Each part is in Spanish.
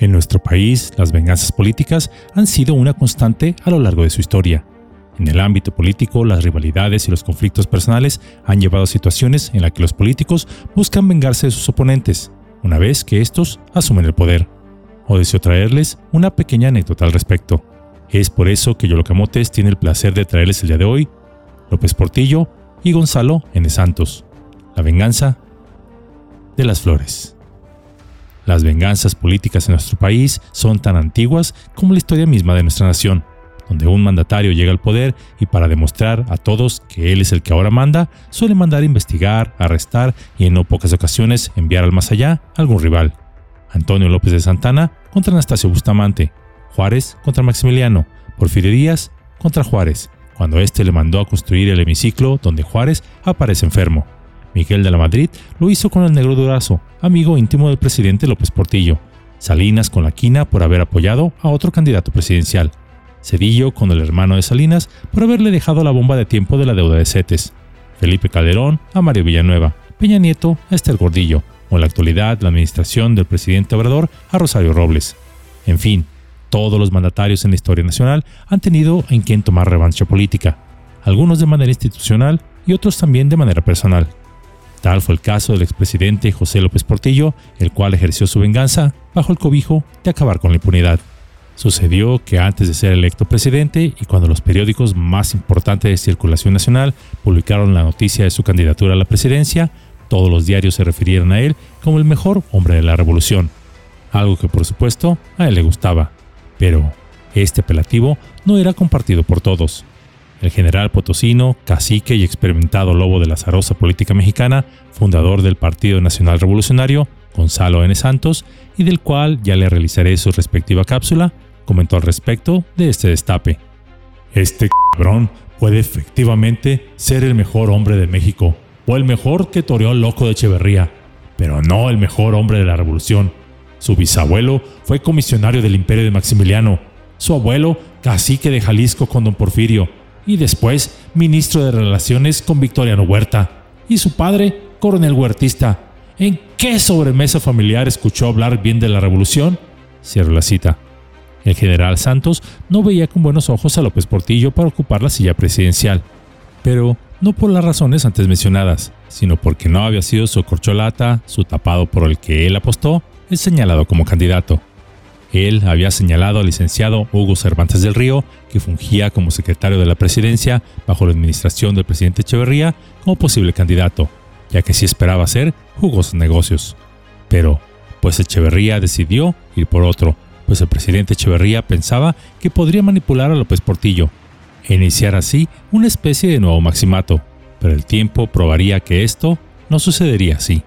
En nuestro país, las venganzas políticas han sido una constante a lo largo de su historia. En el ámbito político, las rivalidades y los conflictos personales han llevado a situaciones en las que los políticos buscan vengarse de sus oponentes, una vez que estos asumen el poder. O deseo traerles una pequeña anécdota al respecto. Es por eso que Yolocamotes tiene el placer de traerles el día de hoy López Portillo y Gonzalo N. Santos. La venganza de las flores. Las venganzas políticas en nuestro país son tan antiguas como la historia misma de nuestra nación, donde un mandatario llega al poder y para demostrar a todos que él es el que ahora manda, suele mandar investigar, arrestar y en no pocas ocasiones enviar al más allá a algún rival. Antonio López de Santana contra Anastasio Bustamante, Juárez contra Maximiliano, Porfirio Díaz contra Juárez, cuando éste le mandó a construir el hemiciclo donde Juárez aparece enfermo. Miguel de la Madrid lo hizo con el negro Durazo, amigo íntimo del presidente López Portillo. Salinas con la quina por haber apoyado a otro candidato presidencial. Cedillo con el hermano de Salinas por haberle dejado la bomba de tiempo de la deuda de CETES. Felipe Calderón a Mario Villanueva. Peña Nieto a Esther Gordillo. O en la actualidad la administración del presidente Obrador a Rosario Robles. En fin, todos los mandatarios en la historia nacional han tenido en quien tomar revancha política, algunos de manera institucional y otros también de manera personal. Tal fue el caso del expresidente José López Portillo, el cual ejerció su venganza bajo el cobijo de acabar con la impunidad. Sucedió que antes de ser electo presidente y cuando los periódicos más importantes de circulación nacional publicaron la noticia de su candidatura a la presidencia, todos los diarios se refirieron a él como el mejor hombre de la revolución, algo que por supuesto a él le gustaba. Pero este apelativo no era compartido por todos. El general potosino, cacique y experimentado lobo de la zarosa política mexicana, fundador del Partido Nacional Revolucionario, Gonzalo N. Santos, y del cual ya le realizaré su respectiva cápsula, comentó al respecto de este destape. Este cabrón puede efectivamente ser el mejor hombre de México, o el mejor que toreó al loco de Echeverría, pero no el mejor hombre de la revolución. Su bisabuelo fue comisionario del imperio de Maximiliano, su abuelo cacique de Jalisco con don Porfirio, y después ministro de Relaciones con Victoriano Huerta, y su padre, coronel huertista. ¿En qué sobremesa familiar escuchó hablar bien de la revolución? Cierro la cita. El general Santos no veía con buenos ojos a López Portillo para ocupar la silla presidencial, pero no por las razones antes mencionadas, sino porque no había sido su corcholata, su tapado por el que él apostó, el señalado como candidato. Él había señalado al licenciado Hugo Cervantes del Río, que fungía como secretario de la presidencia bajo la administración del presidente Echeverría, como posible candidato, ya que sí esperaba hacer jugosos negocios. Pero, pues Echeverría decidió ir por otro, pues el presidente Echeverría pensaba que podría manipular a López Portillo e iniciar así una especie de nuevo maximato, pero el tiempo probaría que esto no sucedería así.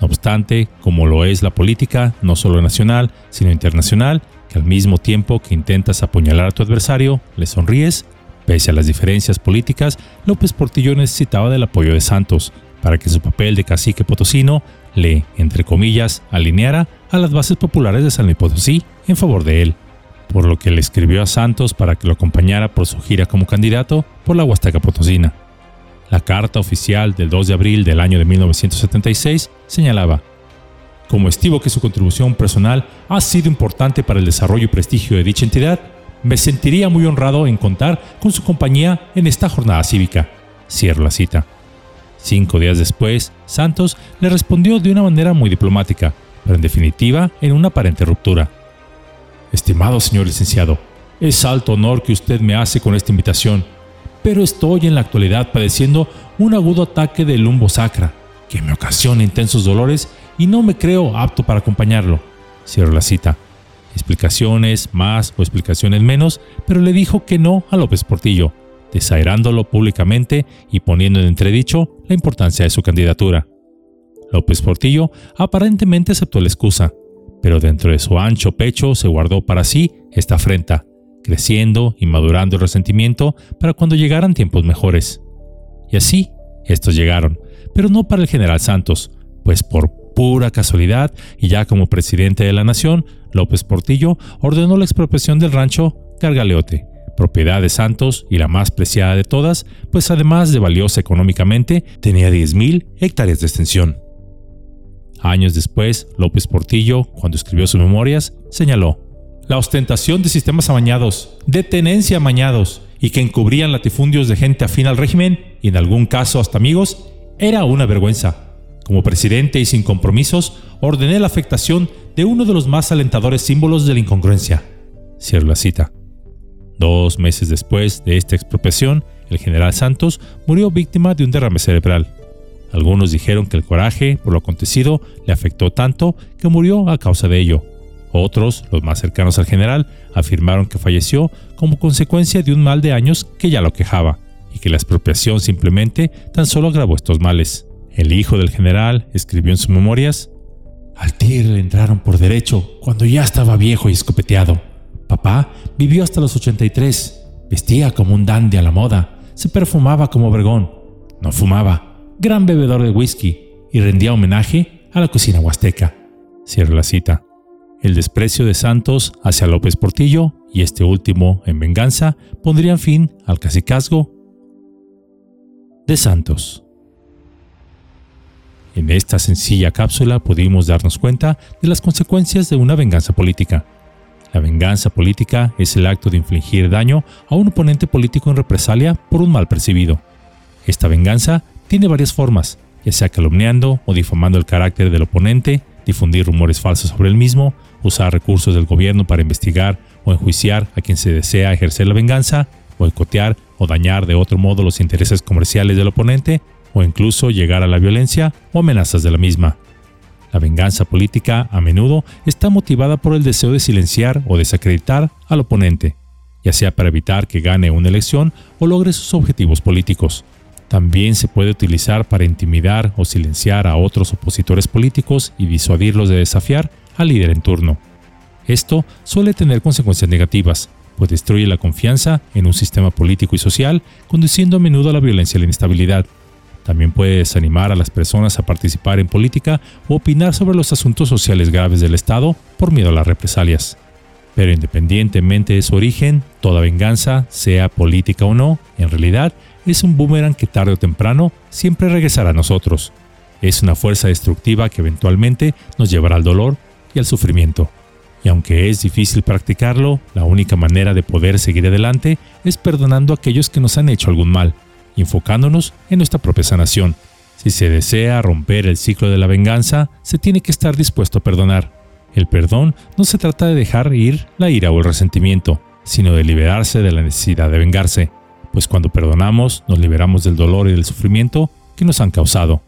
No obstante, como lo es la política, no solo nacional, sino internacional, que al mismo tiempo que intentas apuñalar a tu adversario, le sonríes, pese a las diferencias políticas, López Portillo necesitaba del apoyo de Santos para que su papel de cacique potosino le, entre comillas, alineara a las bases populares de San Luis Potosí en favor de él, por lo que le escribió a Santos para que lo acompañara por su gira como candidato por la Huasteca Potosina. La carta oficial del 2 de abril del año de 1976 señalaba, como estimo que su contribución personal ha sido importante para el desarrollo y prestigio de dicha entidad, me sentiría muy honrado en contar con su compañía en esta jornada cívica. Cierro la cita. Cinco días después, Santos le respondió de una manera muy diplomática, pero en definitiva en una aparente ruptura. Estimado señor licenciado, es alto honor que usted me hace con esta invitación, pero estoy en la actualidad padeciendo un agudo ataque de lumbo sacra que me ocasiona intensos dolores y no me creo apto para acompañarlo. Cierro la cita. Explicaciones más o explicaciones menos, pero le dijo que no a López Portillo, desairándolo públicamente y poniendo en entredicho la importancia de su candidatura. López Portillo aparentemente aceptó la excusa, pero dentro de su ancho pecho se guardó para sí esta afrenta, creciendo y madurando el resentimiento para cuando llegaran tiempos mejores. Y así, estos llegaron, pero no para el general Santos, pues por pura casualidad, y ya como presidente de la nación, López Portillo ordenó la expropiación del rancho Cargaleote, propiedad de Santos y la más preciada de todas, pues además de valiosa económicamente, tenía 10.000 hectáreas de extensión. Años después, López Portillo, cuando escribió sus memorias, señaló, la ostentación de sistemas amañados, de tenencia amañados, y que encubrían latifundios de gente afín al régimen, y en algún caso hasta amigos, era una vergüenza. Como presidente y sin compromisos, ordené la afectación de uno de los más alentadores símbolos de la incongruencia. Cierro la cita. Dos meses después de esta expropiación, el general Santos murió víctima de un derrame cerebral. Algunos dijeron que el coraje por lo acontecido le afectó tanto que murió a causa de ello. Otros, los más cercanos al general, afirmaron que falleció como consecuencia de un mal de años que ya lo quejaba y que la expropiación simplemente tan solo agravó estos males. El hijo del general escribió en sus memorias, Al tigre le entraron por derecho cuando ya estaba viejo y escopeteado. Papá vivió hasta los 83, vestía como un dandy a la moda, se perfumaba como Obregón, no fumaba, gran bebedor de whisky y rendía homenaje a la cocina huasteca. Cierra la cita. El desprecio de Santos hacia López Portillo y este último, en venganza, pondrían fin al cacicazgo de Santos. En esta sencilla cápsula pudimos darnos cuenta de las consecuencias de una venganza política. La venganza política es el acto de infligir daño a un oponente político en represalia por un mal percibido. Esta venganza tiene varias formas, ya sea calumniando o difamando el carácter del oponente, difundir rumores falsos sobre el mismo, usar recursos del gobierno para investigar o enjuiciar a quien se desea ejercer la venganza, boicotear o dañar de otro modo los intereses comerciales del oponente, o incluso llegar a la violencia o amenazas de la misma. La venganza política a menudo está motivada por el deseo de silenciar o desacreditar al oponente, ya sea para evitar que gane una elección o logre sus objetivos políticos. También se puede utilizar para intimidar o silenciar a otros opositores políticos y disuadirlos de desafiar al líder en turno. Esto suele tener consecuencias negativas, pues destruye la confianza en un sistema político y social, conduciendo a menudo a la violencia y la inestabilidad. También puede desanimar a las personas a participar en política o opinar sobre los asuntos sociales graves del Estado por miedo a las represalias. Pero independientemente de su origen, toda venganza, sea política o no, en realidad es un boomerang que tarde o temprano siempre regresará a nosotros. Es una fuerza destructiva que eventualmente nos llevará al dolor y al sufrimiento. Y aunque es difícil practicarlo, la única manera de poder seguir adelante es perdonando a aquellos que nos han hecho algún mal, enfocándonos en nuestra propia sanación. Si se desea romper el ciclo de la venganza, se tiene que estar dispuesto a perdonar. El perdón no se trata de dejar ir la ira o el resentimiento, sino de liberarse de la necesidad de vengarse, pues cuando perdonamos nos liberamos del dolor y del sufrimiento que nos han causado.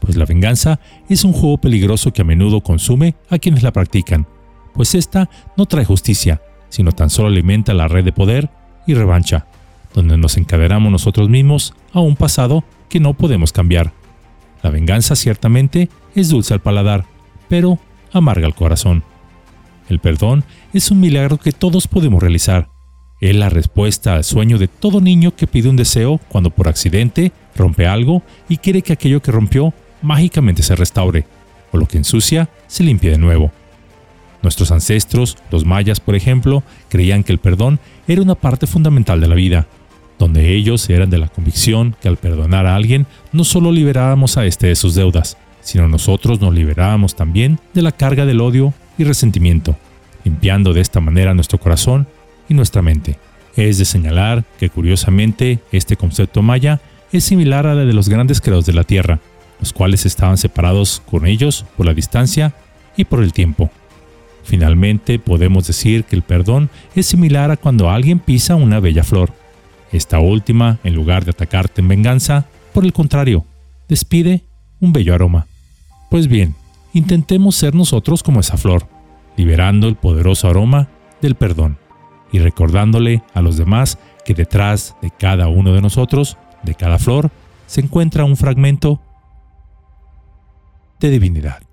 Pues la venganza es un juego peligroso que a menudo consume a quienes la practican, pues esta no trae justicia, sino tan solo alimenta la red de poder y revancha, donde nos encadenamos nosotros mismos a un pasado que no podemos cambiar. La venganza ciertamente es dulce al paladar, pero amarga al corazón. El perdón es un milagro que todos podemos realizar. Es la respuesta al sueño de todo niño que pide un deseo cuando por accidente rompe algo y quiere que aquello que rompió mágicamente se restaure, o lo que ensucia se limpie de nuevo. Nuestros ancestros, los mayas por ejemplo, creían que el perdón era una parte fundamental de la vida, donde ellos eran de la convicción que al perdonar a alguien no solo liberábamos a éste de sus deudas, sino nosotros nos liberábamos también de la carga del odio y resentimiento, limpiando de esta manera nuestro corazón y nuestra mente. Es de señalar que curiosamente este concepto maya es similar a la de los grandes credos de la tierra, los cuales estaban separados con ellos por la distancia y por el tiempo. Finalmente, podemos decir que el perdón es similar a cuando alguien pisa una bella flor. Esta última, en lugar de atacarte en venganza, por el contrario, despide un bello aroma. Pues bien, intentemos ser nosotros como esa flor, liberando el poderoso aroma del perdón y recordándole a los demás que detrás de cada uno de nosotros, de cada flor, se encuentra un fragmento de divinidad.